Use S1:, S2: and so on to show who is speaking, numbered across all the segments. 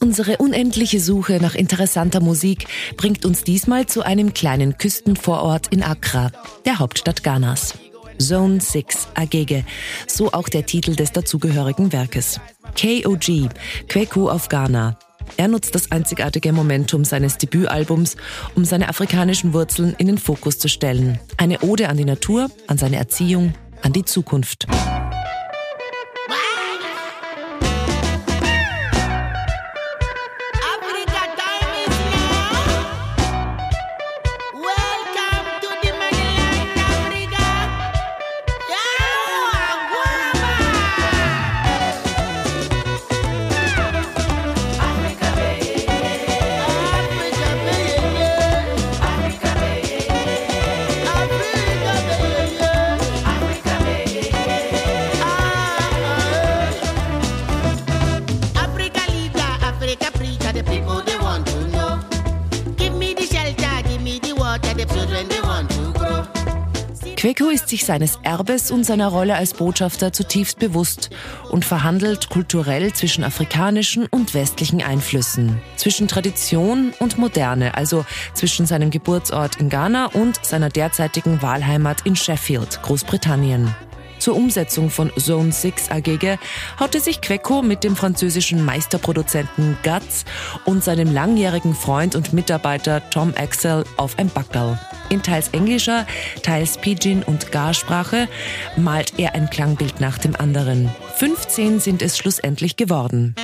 S1: Unsere unendliche Suche nach interessanter Musik bringt uns diesmal zu einem kleinen Küstenvorort in Accra, der Hauptstadt Ghanas. Zone 6 Agege, so auch der Titel des dazugehörigen Werkes. KOG, Kweku auf Ghana. Er nutzt das einzigartige Momentum seines Debütalbums, um seine afrikanischen Wurzeln in den Fokus zu stellen. Eine Ode an die Natur, an seine Erziehung, an die Zukunft. Queco ist sich seines Erbes und seiner Rolle als Botschafter zutiefst bewusst und verhandelt kulturell zwischen afrikanischen und westlichen Einflüssen, zwischen Tradition und Moderne, also zwischen seinem Geburtsort in Ghana und seiner derzeitigen Wahlheimat in Sheffield, Großbritannien. Zur Umsetzung von Zone 6 AGG haute sich Queco mit dem französischen Meisterproduzenten Guts und seinem langjährigen Freund und Mitarbeiter Tom Axel auf ein Backerl. In teils englischer, teils Pidgin und Garsprache malt er ein Klangbild nach dem anderen. 15 sind es schlussendlich geworden.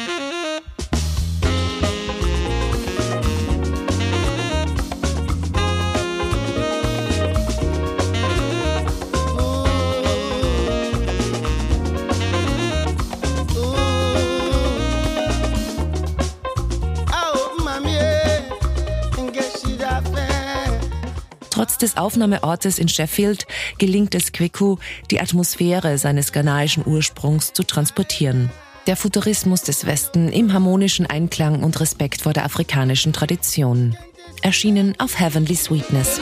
S1: Trotz des Aufnahmeortes in Sheffield gelingt es Kweku, die Atmosphäre seines ghanaischen Ursprungs zu transportieren. Der Futurismus des Westen im harmonischen Einklang und Respekt vor der afrikanischen Tradition. Erschienen auf Heavenly Sweetness.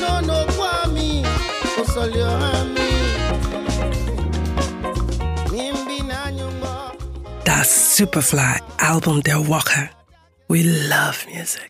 S2: Das Superfly Album der Woche. We love music.